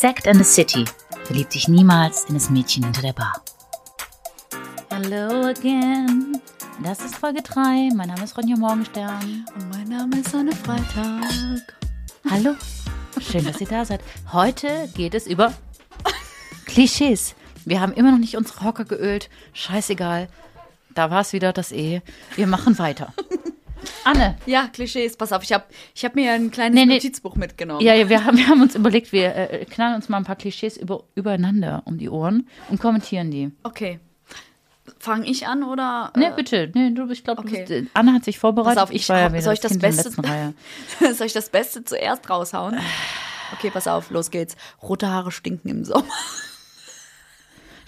Sect and the City. Verlieb dich niemals in das Mädchen hinter der Bar. Hello again. Das ist Folge 3. Mein Name ist Ronja Morgenstern. Und mein Name ist Anne Freitag. Hallo. Schön, dass ihr da seid. Heute geht es über Klischees. Wir haben immer noch nicht unsere Hocker geölt. Scheißegal. Da war es wieder das E. Wir machen weiter. Anne. Ja, Klischees. Pass auf, ich habe ich hab mir ein kleines Nee, nee. Notizbuch mitgenommen. Ja, ja wir, haben, wir haben uns überlegt, wir äh, knallen uns mal ein paar Klischees über, übereinander um die Ohren und kommentieren die. Okay. Fange ich an oder? Ne, bitte. Nee, du, ich glaube, okay. äh, Anne hat sich vorbereitet. Pass auf, ich ich ja soll ich das Kind Beste- äh, soll ich das Beste zuerst raushauen? Okay, pass auf, los geht's. Rote Haare stinken im Sommer.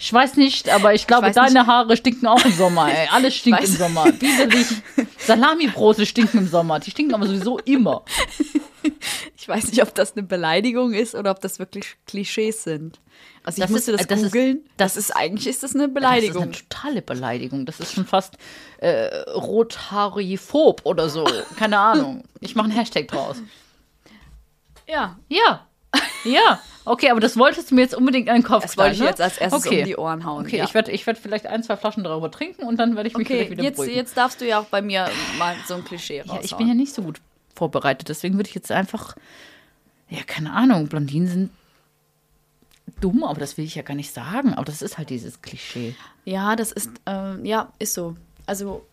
Ich weiß nicht, aber ich glaube, weiß deine nicht. Haare stinken auch im Sommer, ey. Alles stinkt im Sommer. Widerlich. Salami-Brote stinken im Sommer. Die stinken aber sowieso immer. Ich weiß nicht, ob das eine Beleidigung ist oder ob das wirklich Klischees sind. Also ich Das musste ist- das, das ist- googeln. das Das, ist eigentlich ist das eine Das Beleidigung. ist eine totale Beleidigung. Das ist schon fast äh, rothaariphob oder so. Keine Ahnung. Ich mache einen Hashtag draus. ja, Ja. Ja. Okay, aber das wolltest du mir jetzt unbedingt in den Kopf das wollte ich knallen, jetzt als erstes okay. um die Ohren hauen. Okay, ja. ich werde ich werd vielleicht ein, zwei Flaschen darüber trinken und dann werde ich mich Okay, wieder jetzt, beruhigen. jetzt darfst du ja auch bei mir mal so ein Klischee raushauen. Ja, ich bin ja nicht so gut vorbereitet, deswegen würde ich jetzt einfach, ja, keine Ahnung, Blondinen sind dumm, aber das will ich ja gar nicht sagen, aber das ist halt dieses Klischee. Ja, das ist, ähm, ja, ist so. Also,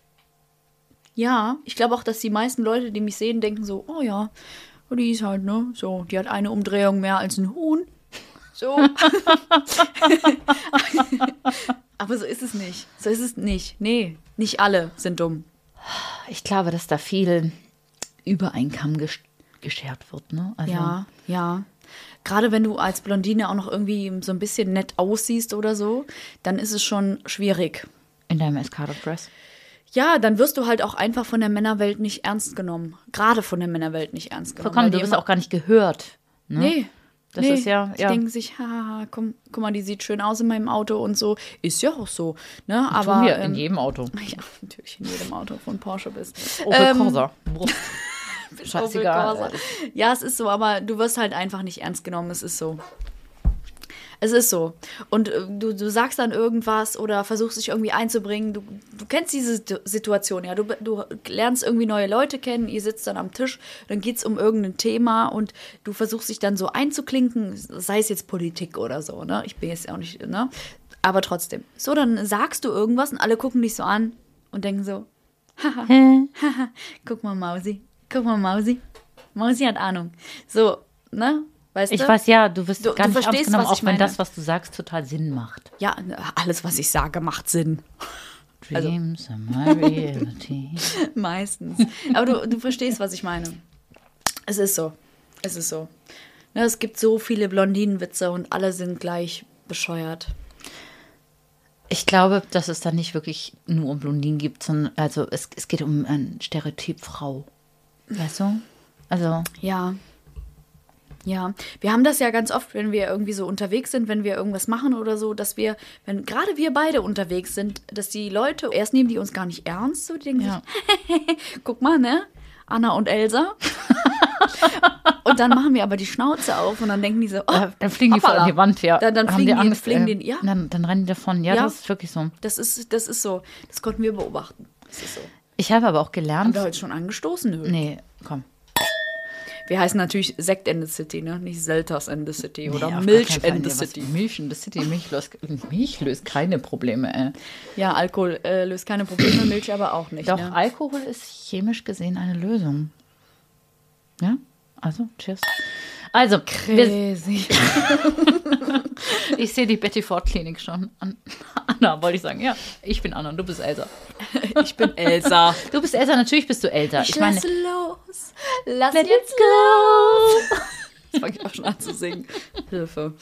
ja, ich glaube auch, dass die meisten Leute, die mich sehen, denken so, oh ja, die ist halt, ne, so, die hat eine Umdrehung mehr als ein Huhn. So. Aber so ist es nicht. So ist es nicht. Nee, nicht alle sind dumm. Ich glaube, dass da viel über einen Kamm gesch geschert wird, ne? Also, Ja, ja. Gerade wenn du als Blondine auch noch irgendwie so ein bisschen nett aussiehst oder so, dann ist es schon schwierig. In deinem Escada-Dress. Ja, dann wirst du halt auch einfach von der Männerwelt nicht ernst genommen. Gerade von der Männerwelt nicht ernst genommen. Vollkommen, du die wirst auch gar nicht gehört. Ne? Nee. Das nee. ist ja, Die ja. denken sich, haha, komm, guck mal, die sieht schön aus in meinem Auto und so. Ist ja auch so. Ne? Aber, Tun wir ähm, in jedem Auto. Ja, natürlich in jedem Auto von Porsche bist. Opel Ähm, Corsa. Scheißegal. Ja, es ist so, aber du wirst halt einfach nicht ernst genommen. Es ist so. Es ist so. Und äh, du, du sagst dann irgendwas oder versuchst dich irgendwie einzubringen. Du, du kennst diese Situ- Situation, ja. Du, du lernst irgendwie neue Leute kennen, ihr sitzt dann am Tisch, dann geht es um irgendein Thema und du versuchst dich dann so einzuklinken, sei es jetzt Politik oder so, ne? Ich bin jetzt auch nicht, ne? Aber trotzdem. So, dann sagst du irgendwas und alle gucken dich so an und denken so, haha, guck mal, Mausi. Guck mal, Mausi. Mausi hat Ahnung. So, ne? Weißt Ich du? weiß ja, du wirst Du- gar du verstehst, genommen, auch wenn das, was du sagst, total Sinn macht. Ja, alles, was ich sage, macht Sinn. Also Dreams are my reality. Meistens. Aber du, du verstehst, was ich meine. Es ist so. Es ist so. Ne, es gibt so viele Blondinenwitze und alle sind gleich bescheuert. Ich glaube, dass es da nicht wirklich nur um Blondinen gibt, sondern also es, es geht um ein Stereotyp Frau. Weißt du? Also, Ja. Ja, wir haben das ja ganz oft, wenn wir irgendwie so unterwegs sind, wenn wir irgendwas machen oder so, dass wir, wenn gerade wir beide unterwegs sind, dass die Leute, erst nehmen die uns gar nicht ernst, so die denken Ja. sich, guck mal, ne? Anna und Elsa. und dann machen wir aber die Schnauze auf und dann denken die so, oh, äh, dann fliegen die vor hoppala. an die Wand, ja. Dann, dann Haben fliegen, die, Angst, fliegen äh, die, ja, Dann, dann rennen die davon. Ja, Ja. das ist wirklich so. das ist, das ist so. Das konnten wir beobachten. Das ist so. Ich habe aber auch Haben gelernt. wir heute schon angestoßen? Nö. Nee, komm. Wir heißen natürlich Sekt in the City, ne? Nicht Selters in the City oder Nee, auf Milch in the City. Milch in the City. Milch löst, Milch löst keine Probleme, ey. Ja, Alkohol äh, löst keine Probleme, Milch aber auch nicht. Doch, ne? Alkohol ist chemisch gesehen eine Lösung. Ja? Also, cheers. Also, Crazy. ich sehe die Betty Ford Klinik schon. An, Anna, wollte ich sagen. Ja, ich bin Anna und du bist Elsa. Ich bin Elsa. Du bist Elsa, natürlich bist du älter. Ich, meine, lass los. Lass jetzt go. Jetzt fange ich auch schon an zu singen. Hilfe.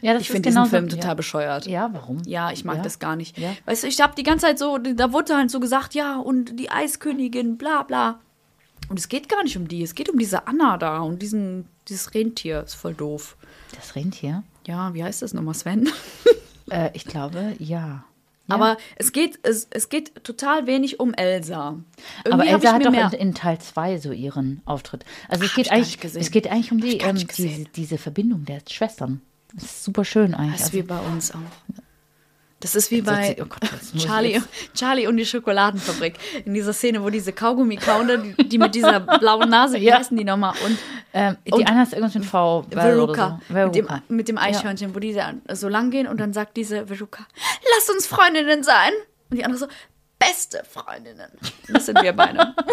Ja, das Ich finde diesen Film total ja. bescheuert. Ja, warum? Ja, ich mag Ja? das gar nicht. Weißt du, ich habe die ganze Zeit so, da wurde halt so gesagt, ja, und die Eiskönigin, bla bla. Und es geht gar nicht um die, es geht um diese Anna da und diesen, dieses Rentier. Ist voll doof. Das Rentier? Ja, wie heißt das nochmal, Sven? Äh, ich glaube, ja. Ja. Aber es geht, es, es geht total wenig um Elsa. Aber Irgendwie hab Elsa ich hat doch in, in Teil 2 so ihren Auftritt. Also es Hab geht eigentlich, es geht eigentlich um die, ähm, gesehen. diese Verbindung der Schwestern. Das ist super schön eigentlich. Das ist Also, wie bei uns auch. Das ist wie Jetzt bei erzähl- oh Gott, Charlie, Charlie und die Schokoladenfabrik. In dieser Szene, wo diese Kaugummi kauen, die, die mit dieser blauen Nase, wie Ja. heißen die nochmal? Und ähm, die und- eine heißt irgendwas mit V. Veruca, so. mit, dem, mit dem Eichhörnchen, wo die so lang gehen und dann sagt diese Veruca, lass uns Freundinnen sein. Und die andere so, beste Freundinnen. Das sind wir beide.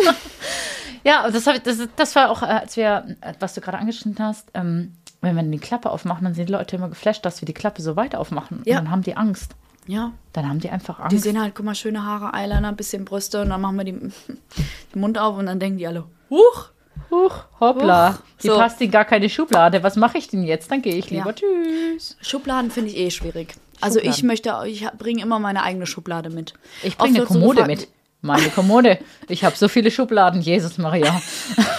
Ja, das, ich, das, das war auch, äh, als wir, äh, was du gerade angeschnitten hast, ähm, wenn wir die Klappe aufmachen, dann sind die Leute immer geflasht, dass wir die Klappe so weit aufmachen. Ja. Und dann haben die Angst. Ja, Dann haben die einfach Angst. die sehen halt, guck mal, schöne Haare, Eyeliner, ein bisschen Brüste und dann machen wir die, den Mund auf und dann denken die alle, huch. Huch, hoppla. Huch. Die So. passt in gar keine Schublade. Was mache ich denn jetzt? Dann gehe ich lieber. Ja. Tschüss. Schubladen finde ich eh schwierig. Also ich Schubladen. möchte, ich bringe immer meine eigene Schublade mit. Ich bringe eine so Kommode gefragt- mit. Meine Kommode. Ich habe so viele Schubladen. Jesus Maria.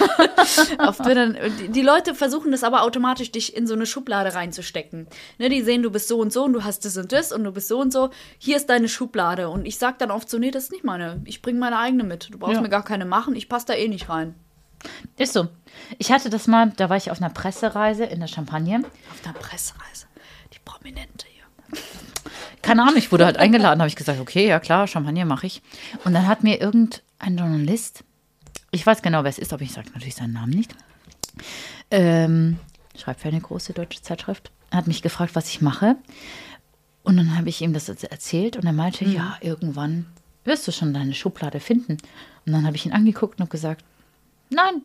Oft dann, die- Leute versuchen das aber automatisch, dich in so eine Schublade reinzustecken. Ne, die sehen, du bist so und so und du hast das und das und du bist so und so. Hier ist deine Schublade. Und ich sag dann oft so, nee, das ist nicht meine. Ich bringe meine eigene mit. Du brauchst Ja. mir gar keine machen. Ich passe da eh nicht rein. Ist so. Ich hatte das mal, da war ich auf einer Pressereise in der Champagne. Auf einer Pressereise. Die Prominente hier. Keine Ahnung, ich wurde halt eingeladen, habe ich gesagt, okay, ja klar, Champagner mache ich. Und dann hat mir irgendein Journalist, ich weiß genau, wer es ist, aber ich sage natürlich seinen Namen nicht, ähm, schreibt für eine große deutsche Zeitschrift, hat mich gefragt, was ich mache. Und dann habe ich ihm das erzählt und er meinte, Mhm. ja, irgendwann wirst du schon deine Schublade finden. Und dann habe ich ihn angeguckt und gesagt, nein,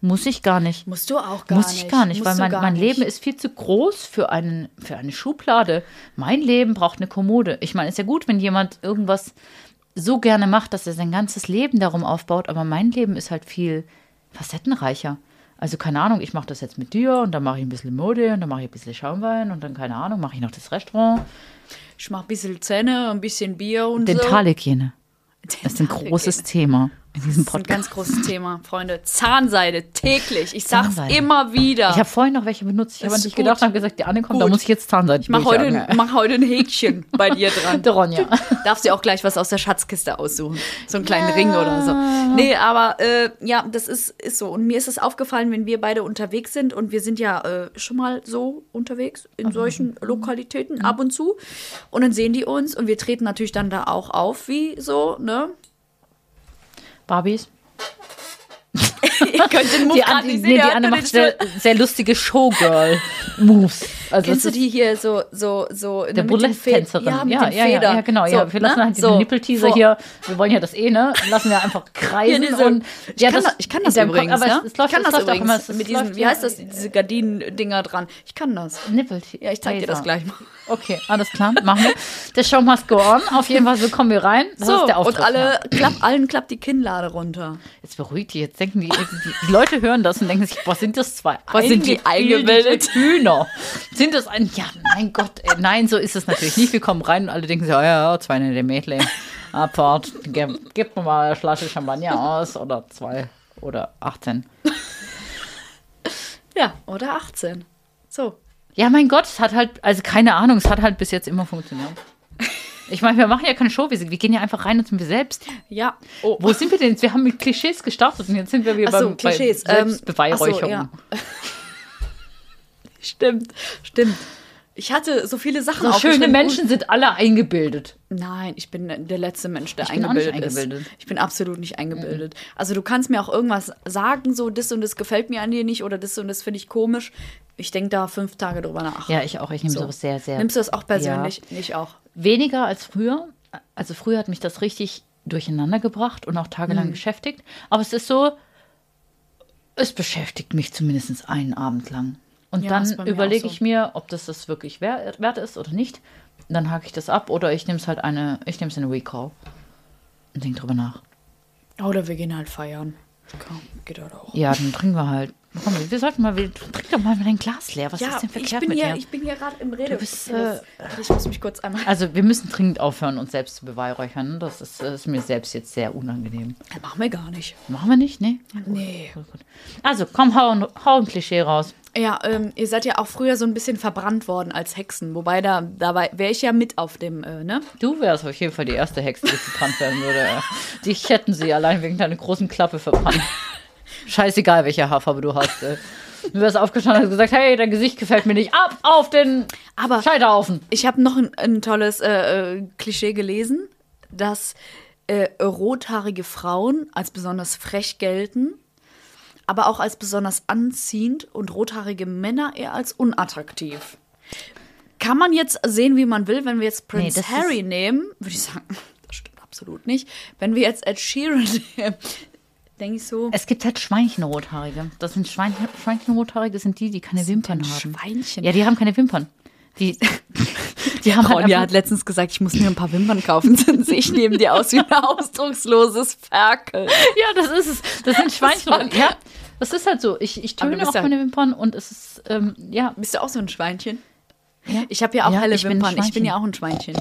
muss ich gar nicht. Musst du auch gar Muss nicht. ich gar nicht, Musst weil mein, mein nicht. Leben ist viel zu groß für, einen, für eine Schublade. Mein Leben braucht eine Kommode. Ich meine, ist ja gut, wenn jemand irgendwas so gerne macht, dass er sein ganzes Leben darum aufbaut, aber mein Leben ist halt viel facettenreicher. Also keine Ahnung, ich mache das jetzt mit dir und dann mache ich ein bisschen Mode und dann mache ich ein bisschen Schaumwein und dann, keine Ahnung, mache ich noch das Restaurant. Ich mach ein bisschen Zähne, ein bisschen Bier und so. Dentalhygiene. Das ist ein großes Thema in diesem Das ist ein Podcast. ganz großes Thema, Freunde. Zahnseide täglich. Ich sag's Zahnseide. immer wieder. Ich habe vorhin noch welche benutzt. Ich habe dich gut. gedacht und habe gesagt, die Anne kommt, da Gut. muss ich jetzt Zahnseide ich mach heute, mach heute ein Häkchen bei dir dran. Ronja. Darfst dir auch gleich was aus der Schatzkiste aussuchen. So einen kleinen Ring oder so. Nee, aber äh, ja, das ist, ist so. Und mir ist es aufgefallen, wenn wir beide unterwegs sind und wir sind ja äh, schon mal so unterwegs in solchen Lokalitäten ab und zu. Und dann sehen die uns und wir treten natürlich dann da auch auf, wie so, ne? Barbies. Ihr könnt den Move Die, Anne, nicht nee, sehen, die ihr hört Anne macht sehr, sehr lustige Showgirl-Moves. Also Kennst du die hier so, so, so der Burlesque-Tänzerin. Ja, ja, ja, ja, ja, genau. So, ja, wir lassen ne? halt diesen So, Nippelteaser hier. Wir wollen ja das eh, ne? Lassen wir einfach kreisen. Hier diese- und, ich, kann das, ich kann das deinem übrigens, aber ne? es, es läuft, ich kann es das übrigens immer. es mit diesen, wie ja- heißt das, diese Gardinen-Dinger dran. Ich kann das. Nippelteaser. Ja, ich zeig dir das gleich mal. Okay, alles klar, machen wir. Der Show must go on. Auf jeden Fall, so kommen wir rein. Das So, ist der und Auftritt. alle, klapp, allen klappt die Kinnlade runter. Jetzt beruhigt die, jetzt denken die, die, die Leute hören das und denken sich, was sind das zwei Was sind die eingebildete eingebildet? Hühner? Sind das ein, ja, mein Gott, ey, nein, so ist es natürlich nicht. Wir kommen rein und alle denken sich, oh ja, ja, zwei nette Mädchen, Abfahrt, gib, gib mir mal eine Flasche Champagner aus oder zwei oder 18. Ja, oder 18. So. Ja, mein Gott, es hat halt, also keine Ahnung, es hat halt bis jetzt immer funktioniert. Ich meine, wir machen ja keine Show, wir, gehen ja einfach rein und sind wir selbst. Ja. Oh. Wo sind wir denn jetzt? Wir haben mit Klischees gestartet und jetzt sind wir wieder Ach so, beim, Klischees. bei Ähm, Selbstbeweihräucherung. ach so, ja. Stimmt, stimmt. Ich hatte so viele Sachen So schöne. Menschen sind alle eingebildet. Nein, ich bin der letzte Mensch, der Ich bin auch nicht eingebildet, ist. eingebildet. Ich bin absolut nicht eingebildet. Also du kannst mir auch irgendwas sagen, so das und das gefällt mir an dir nicht oder das und das finde ich komisch. Ich denke da fünf Tage drüber nach. Ja, ich auch. Ich nehme So. sowas sehr, sehr. Nimmst du das auch persönlich? Ich auch. Weniger als früher. Also früher hat mich das richtig durcheinander gebracht und auch tagelang beschäftigt. Aber es ist so, es beschäftigt mich zumindest einen Abend lang. Und Ja, dann überlege so. ich mir, ob das das wirklich wert, wert ist oder nicht. Dann hake ich das ab oder ich nehme es halt eine, ich nehme es in eine Recall und denke drüber nach. Oder wir gehen halt feiern. Komm, geht halt auch. Ja, dann trinken wir halt. Komm, wir sollten mal, trink doch mal dein Glas leer. Was Ja, ist denn ich verkehrt bin, mit hier, dir? ich bin hier gerade im Rede. bist, äh, ich muss mich kurz einmal. Also wir müssen dringend aufhören, uns selbst zu beweihräuchern. Das ist, das ist mir selbst jetzt sehr unangenehm. Machen wir gar nicht. Machen wir nicht, ne? Nee. Gut. Also komm, hau, ein- hau ein Klischee raus. Ja, ähm, ihr seid ja auch früher so ein bisschen verbrannt worden als Hexen. Wobei da, da wäre ich ja mit auf dem, äh, ne? Du wärst auf jeden Fall die erste Hexe, die verbrannt werden würde. Dich hätten sie allein wegen deiner großen Klappe verbrannt. Scheißegal, welche Haarfarbe du hast. Äh. Du wärst aufgestanden und hast gesagt, hey, dein Gesicht gefällt mir nicht. Ab auf den Aber Scheiterhaufen. ich habe noch ein, ein tolles äh, äh, Klischee gelesen, dass äh, rothaarige Frauen als besonders frech gelten, aber auch als besonders anziehend und rothaarige Männer eher als unattraktiv. Kann man jetzt sehen, wie man will, wenn wir jetzt Nee, Prince das Harry nehmen, würde ich sagen, das stimmt absolut nicht. Wenn wir jetzt Ed Sheeran nehmen, denke ich so, Es gibt halt Schweinchenrothaarige. Das sind Schwein Schweinchenrothaarige, sind die, die keine Wimpern denn haben. Schweinchen? Ja, die haben keine Wimpern. Die, die haben halt Ronja einfach, hat letztens gesagt, ich muss mir ein paar Wimpern kaufen, sonst ich neben dir aus wie ein ausdrucksloses Ferkel. Ja, das ist es. Das sind Schweinchenrothaarige. Ja, das ist halt so. Ich, ich töne auch ja- meine Wimpern und es ist, ähm, ja. Bist du auch so ein Schweinchen? Ja. Ich habe ja auch Ja, helle ich bin Wimpern. Ich bin ja auch ein Schweinchen.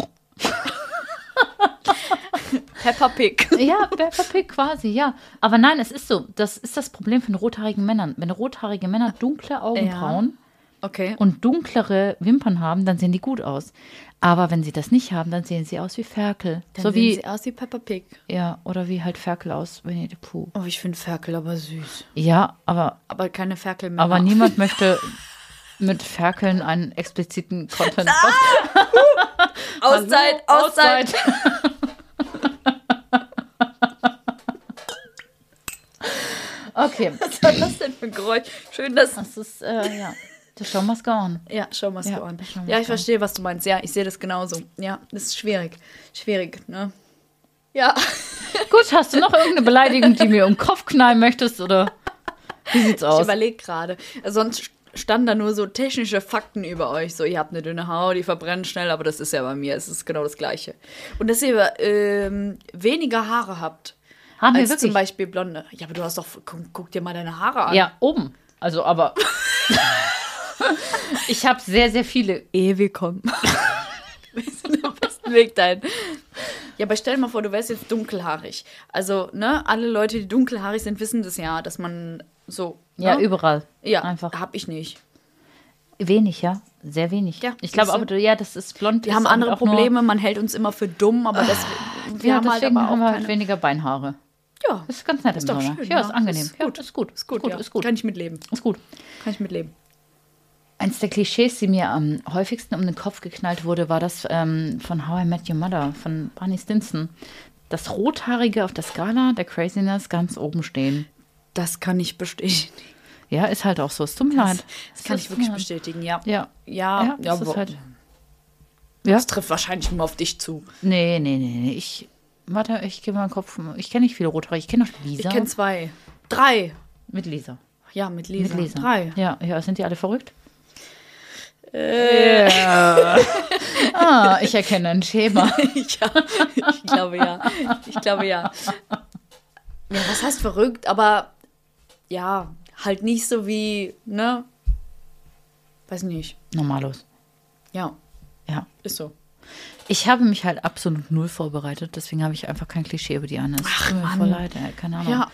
Peppa Pig. Ja, Peppa Pig quasi, ja. Aber nein, es ist so. Das ist das Problem von rothaarigen Männern. Wenn rothaarige Männer dunkle Augenbrauen Okay. und dunklere Wimpern haben, dann sehen die gut aus. Aber wenn sie das nicht haben, dann sehen sie aus wie Ferkel. Dann so sehen wie, sie aus wie Peppa Pig. ja, oder wie halt Ferkel aus Winnie the Pooh. Oh, ich finde Ferkel aber süß. Ja, aber, Aber keine Ferkel mehr. aber niemand möchte mit Ferkeln einen expliziten Content. Auszeit, Hallo, Auszeit. Okay, Was war das denn für ein Geräusch? Schön, dass. das ist, äh, ja. The show must go on. Ja, schau mal Ja, an. schau mal Ja, ich verstehe, was du meinst. Ja, ich sehe das genauso. Ja, das ist schwierig. Schwierig, ne? Ja. Gut, hast du noch irgendeine Beleidigung, die mir um den Kopf knallen möchtest, oder wie sieht's Ich aus? überlege gerade. Sonst standen da nur so technische Fakten über euch. So, ihr habt eine dünne Haut, die verbrennt schnell, aber das ist ja bei mir. Es ist genau das Gleiche. Und dass ihr ähm, weniger Haare habt. Haben wir als wirklich? zum Beispiel blonde. Ja, aber du hast doch. Guck, guck dir mal deine Haare an. Ja, oben. Also, aber. ich habe sehr, sehr viele. Ehe willkommen. Wir sind am besten Weg dahin. Ja, aber stell dir mal vor, du wärst jetzt dunkelhaarig. Also, ne, alle Leute, die dunkelhaarig sind, wissen das ja, dass man so. Ja, ne? überall. Ja, Einfach. hab ich nicht. Wenig, ja. Sehr wenig. Ja, ich glaube aber, ja, das ist blond. Wir haben andere Probleme, man hält uns immer für dumm, aber das, wir ja, haben halt deswegen aber auch haben wir halt weniger Beinhaare. Ja, Das ist ganz nett ist doch Sommer. schön. ja, ist angenehm. Ist Ja, gut. ist gut. Ist gut, gut, ja. ist gut. Kann ich mitleben. Ist gut. Kann ich mitleben. Eins der Klischees, die mir am häufigsten um den Kopf geknallt wurde, war das ähm, von How I Met Your Mother, von Barney Stinson. Das Rothaarige auf der Skala der Craziness ganz oben stehen. Das kann ich bestätigen. Ja, ist halt auch so. Es tut mir leid. Das kann ich ist wirklich bestätigen, ja. Ja. Ja, Ja, das ist halt. Ja. das trifft wahrscheinlich nur auf dich zu. Nee, nee, nee, nee. Ich. Warte, ich gebe mal den Kopf. Ich kenne nicht viele Rothaarige. Ich kenne noch Lisa. Ich kenne zwei. Drei. Mit Lisa. Ja, mit Lisa. Mit Lisa. Drei. Ja, ja, sind die alle verrückt? Äh. Ah, ich erkenne ein Schema. ja, ich glaube ja. Ich glaube ja. Ja, was heißt verrückt? Aber ja, halt nicht so wie, ne? Weiß nicht. Normalos. Ja, Ja. ist so. Ich habe mich halt absolut null vorbereitet, deswegen habe ich einfach kein Klischee über die Anne. Es tut mir voll leid, ey. keine Ahnung. Ja.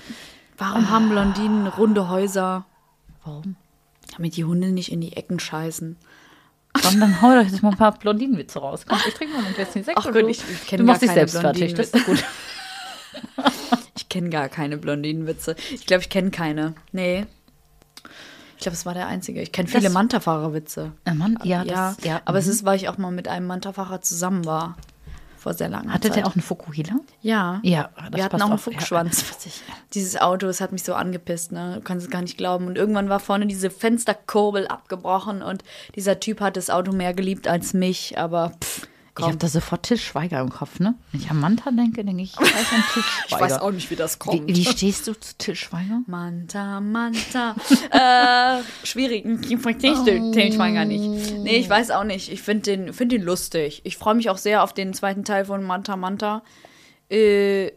Warum haben Blondinen runde Häuser? Warum? Damit die Hunde nicht in die Ecken scheißen. Komm, dann hau doch jetzt mal ein paar Blondinenwitze raus. Komm, ich trinke mal ein bisschen Sekt. Ach Gott, ich- ich kenn Du machst gar dich keine selbst fertig, das ist gut. Ich kenne gar keine Blondinenwitze. Ich glaube, ich kenne keine. Nee. Ich glaube, es war der einzige. Ich kenne viele Manta-Fahrer-Witze. Äh, Mann, ja, Ja, das, ja. aber es mhm. ist, weil ich auch mal mit einem Manta-Fahrer zusammen war. Vor sehr langer Hatte Zeit. der auch einen Fukuhila? Ja. Ja, das Wir hatten auch einen auf. Fuchsschwanz. Ja. Dieses Auto, es hat mich so angepisst, ne? Du kannst es gar nicht glauben. Und irgendwann war vorne diese Fensterkurbel abgebrochen und dieser Typ hat das Auto mehr geliebt als mich, aber pff, Ich habe komm. da sofort Til Schweiger im Kopf, ne? Wenn ich an Manta denke, denke ich, ich weiß an Til Ich weiß auch nicht, wie das kommt. wie, wie stehst du zu Til Schweiger? Manta, Manta. äh, schwierig. Du den Schwanger nicht? Nee, ich weiß auch nicht. Ich finde den, find den lustig. Ich freue mich auch sehr auf den zweiten Teil von Manta, Manta. Äh,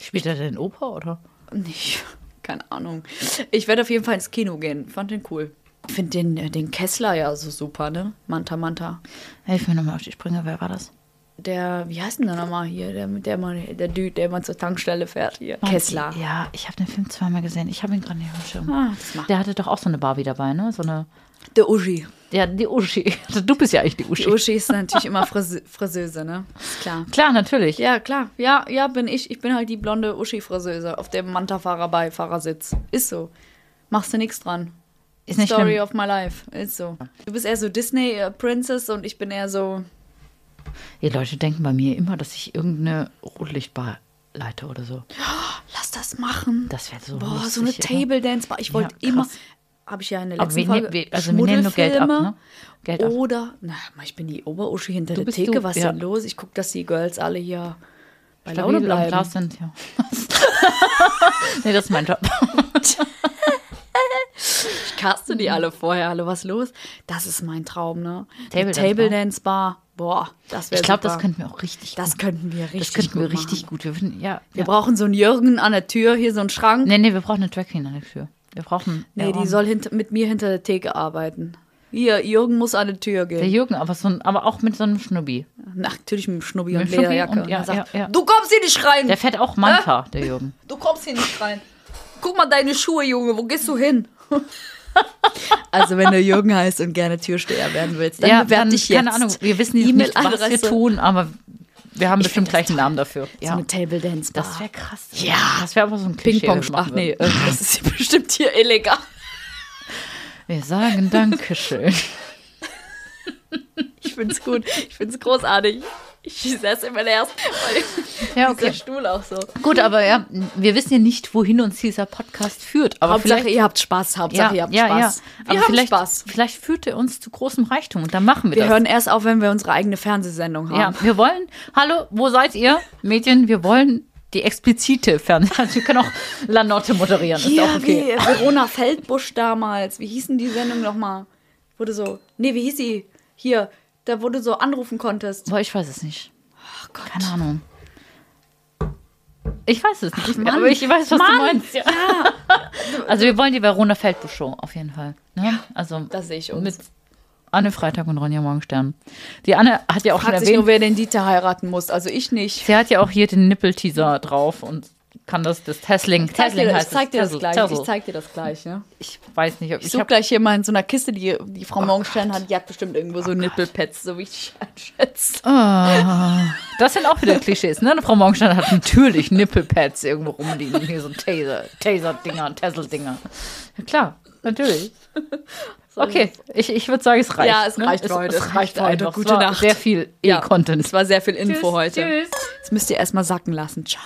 Spielt er denn Oper, oder? nicht. Keine Ahnung. Ich werde auf jeden Fall ins Kino gehen. Fand den cool. Ich finde den, äh, den Kessler ja so super, ne? Manta, Manta. Hilf mir nochmal auf die Sprünge, wer war das? Der, wie heißt denn der nochmal hier? Der, der, mal, der Dude, der mal zur Tankstelle fährt hier. Kessler. Ja, ich habe den Film zweimal gesehen. Ich habe ihn gerade nicht auf dem Schirm. Ah, das macht. Der hatte doch auch so eine Barbie dabei, ne? So eine. Der Uschi. Ja, die Uschi. Du bist ja eigentlich die Uschi. Die Uschi ist natürlich immer Frise Friseuse, ne? Ist klar. Klar, natürlich. Ja, klar. Ja, ja, bin ich. Ich bin halt die blonde Uschi-Friseuse auf dem Manta-Fahrer bei Fahrersitz. Ist so. Machst du nichts dran. Ist nicht Story schlimm. of my life. Ist so. Du bist eher so Disney äh, Princess und ich bin eher so. Die Leute denken bei mir immer, dass ich irgendeine Rotlichtbar leite oder so. Lass das machen. Das wäre so Boah, lustig, so eine? Table Dance Bar. Ich wollte Ja, immer. Habe ich ja in der Aber letzten wir, Folge. ne, wir, also wir nehmen nur Geld ab, ne? Geld ab. Oder, na, ich bin die Oberuschi hinter der bist Theke. du, Was ja. denn los? Ich gucke, dass die Girls alle hier bei Laune Stabil am bleiben. Sind, ja. nee, das ist mein Job. Caste die alle vorher, alle was los. Das ist mein Traum, ne? Table Table Bar. Dance Bar. Boah, das wäre Ich glaube, das könnten wir auch richtig Das gut. könnten wir richtig das könnten wir gut richtig machen. gut. Wir würden, ja, Wir ja. brauchen so einen Jürgen an der Tür, hier so einen Schrank. Nee, nee, wir brauchen eine Drag Queen an der Tür. Wir brauchen. Nee, die soll hinter, mit mir hinter der Theke arbeiten. Hier, Jürgen muss an die Tür Der gehen. Jürgen, aber, so ein, aber auch mit so einem Schnubbi. Na, natürlich mit dem Schnubbi Mit und Schnubbi Lederjacke. und- ja, Und sagt, ja, ja. Du kommst hier nicht rein! Der fährt auch Manta, der Jürgen. Du kommst hier nicht rein. Guck mal deine Schuhe, Junge, wo gehst du hin? Also, wenn du Jürgen heißt und gerne Türsteher werden willst, dann ja, bewerb dann, dich jetzt. keine Ahnung, wir wissen nicht, nicht was wir tun, aber wir haben bestimmt find gleich einen Namen dafür. So Ja. eine Table Dance Bar. Das wäre krass. Ja. Das wäre aber so ein das wir Ach nee, äh, das ist hier bestimmt hier illegal. Wir sagen Dankeschön. Ich find's gut. Ich find's großartig. Ich setze immer erst, weil Ja, okay. Stuhl auch so. Gut, aber ja, wir wissen ja nicht, wohin uns dieser Podcast führt. Aber Hauptsache, vielleicht, ihr habt Spaß. Hauptsache, ihr habt Spaß. Aber Wir haben vielleicht, Spaß. Vielleicht führt er uns zu großem Reichtum und dann machen wir, Wir das. hören erst auf, wenn wir unsere eigene Fernsehsendung haben. ja, wir wollen. Hallo, wo seid ihr, Mädchen? Wir wollen die explizite Fernsehen. Also wir können auch Lanotte moderieren. Ist auch okay. wie Verona Feldbusch damals. Wie hieß denn die Sendung nochmal? Wurde so. Nee, wie hieß sie? Hier, da wo du so anrufen konntest. Boah, ich weiß es nicht. Ach Gott. Keine Ahnung. Ich weiß es nicht, mehr, Mann. aber ich weiß, was Mann. du meinst. Ja. Also wir wollen die Verona Feldbusch Show auf jeden Fall. Ne? Also Das sehe ich uns. mit Anne Freitag und Ronja Morgenstern. Die Anne hat ja auch schon Fragt sich erwähnt, nur, wer den Dieter heiraten muss. Also ich nicht. sie hat ja auch hier den Nippelteaser drauf und kann das, das Tesling, Ich Tesling ich heißt zeig dir das gleich. Tessel. Ich zeig dir das gleich, ne? Ich weiß nicht, ob Ich ich suche gleich hier mal in so einer Kiste, die die Frau Morgenstern hat. Die hat bestimmt irgendwo so Nippelpads, so wie ich einschätze. Ah, das sind auch wieder Klischees, ne? Frau Morgenstern hat natürlich Nippelpads irgendwo rumliegen. Hier so Taser, Taser-Dinger, Tessel-Dinger. Ja, klar, natürlich. Okay, ich, ich würde sagen, es reicht. Ja, es ne? reicht für heute, es reicht für heute. Gute Es war Nacht. Sehr viel Ja, E-Content. Es war sehr viel Info heute. Tschüss. Jetzt müsst ihr erstmal sacken lassen. Ciao.